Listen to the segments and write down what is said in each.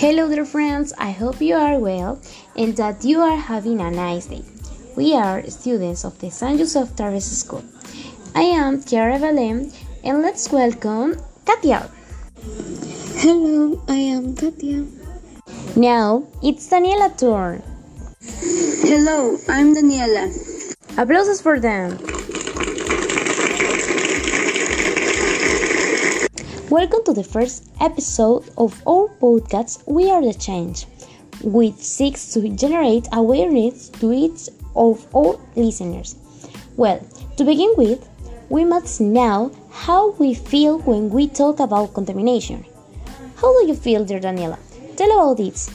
Hello, dear friends. I hope you are well and that you are having a nice day. We are students of the San Joseph Tarbes School. I am Tiara Valem, and let's welcome Katia. Hello, I am Katia. Now it's Daniela turn. Hello, I'm Daniela. Applauses for them. Welcome to the first episode of our podcast We Are the Change, which seeks to generate awareness to each of our listeners. Well, to begin with, we must know how we feel when we talk about contamination. How do you feel, dear Daniela? Tell about this.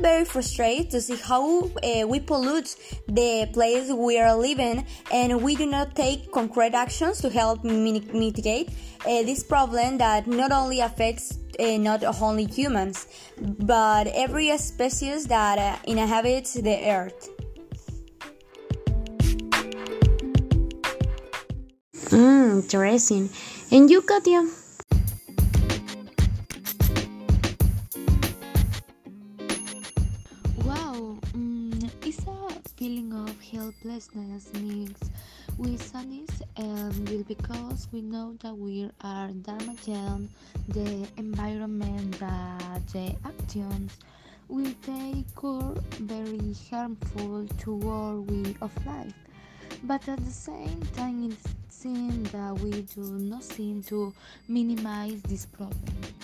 Very frustrated to see how uh, we pollute the place we are living and we do not take concrete actions to help mitigate uh, this problem that not only affects uh, not only humans but every species that inhabits the earth. Mm, interesting. And you, Katia? Helplessness mixed with sadness and guilt because we know that we are damaging the environment that the actions we take are very harmful to our way of life. But at the same time, it seems that we do nothing to minimize this problem.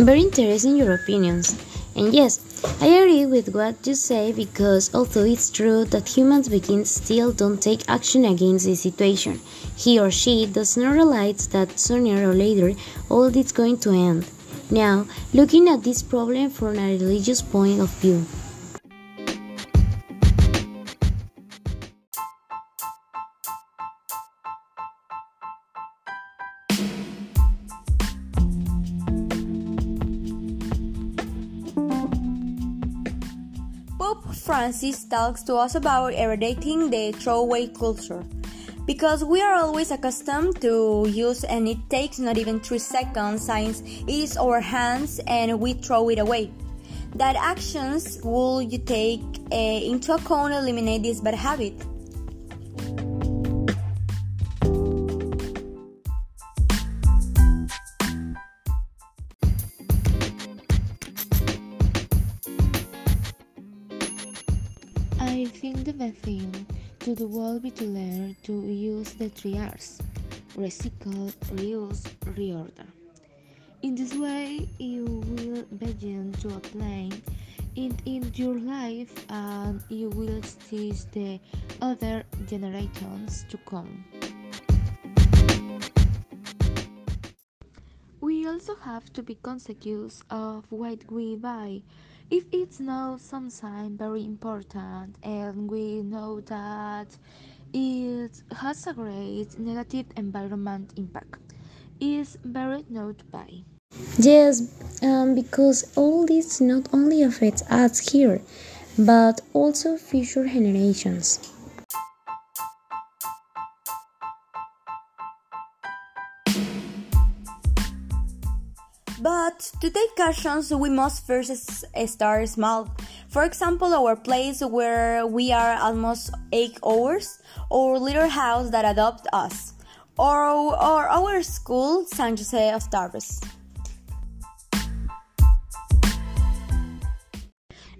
Very interesting your opinions. And yes, I agree with what you say because although it's true that humans begin still don't take action against the situation, he or she does not realize that sooner or later all is going to end. Now, looking at this problem from a religious point of view. Francis talks to us about eradicating the throwaway culture because we are always accustomed to use and it takes not even 3 seconds since it is our hands and we throw it away. That actions will you take uh, into account eliminate this bad habit? I think the best thing to do will be to learn to use the three R's recycle, reuse, reorder. In this way, you will begin to apply it in your life and you will teach the other generations to come. We also have to be conscious of what we buy. If it's now something very important and we know that it has a great negative environment impact, it's very not to buy. Yes, um, because all this not only affects us here, but also future generations. But to take actions, we must first start small. For example, our place where we are almost eight hours, or little house that adopt us, or, or our school, San Jose of Tarbes.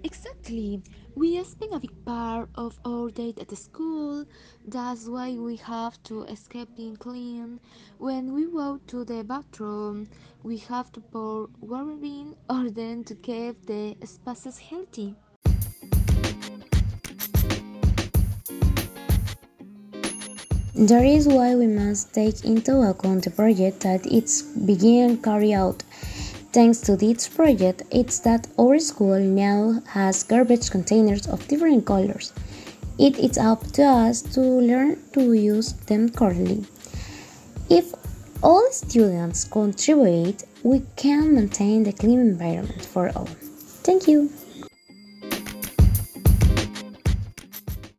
Exactly. We spend a big part of our day at the school. That's why we have to escape being clean. When we go to the bathroom, we have to pour water in order to keep the spaces healthy. That is why we must take into account the project that it's begin carry out. Thanks to this project, it's that our school now has garbage containers of different colors. It is up to us to learn to use them correctly. If all students contribute, we can maintain the clean environment for all. Thank you.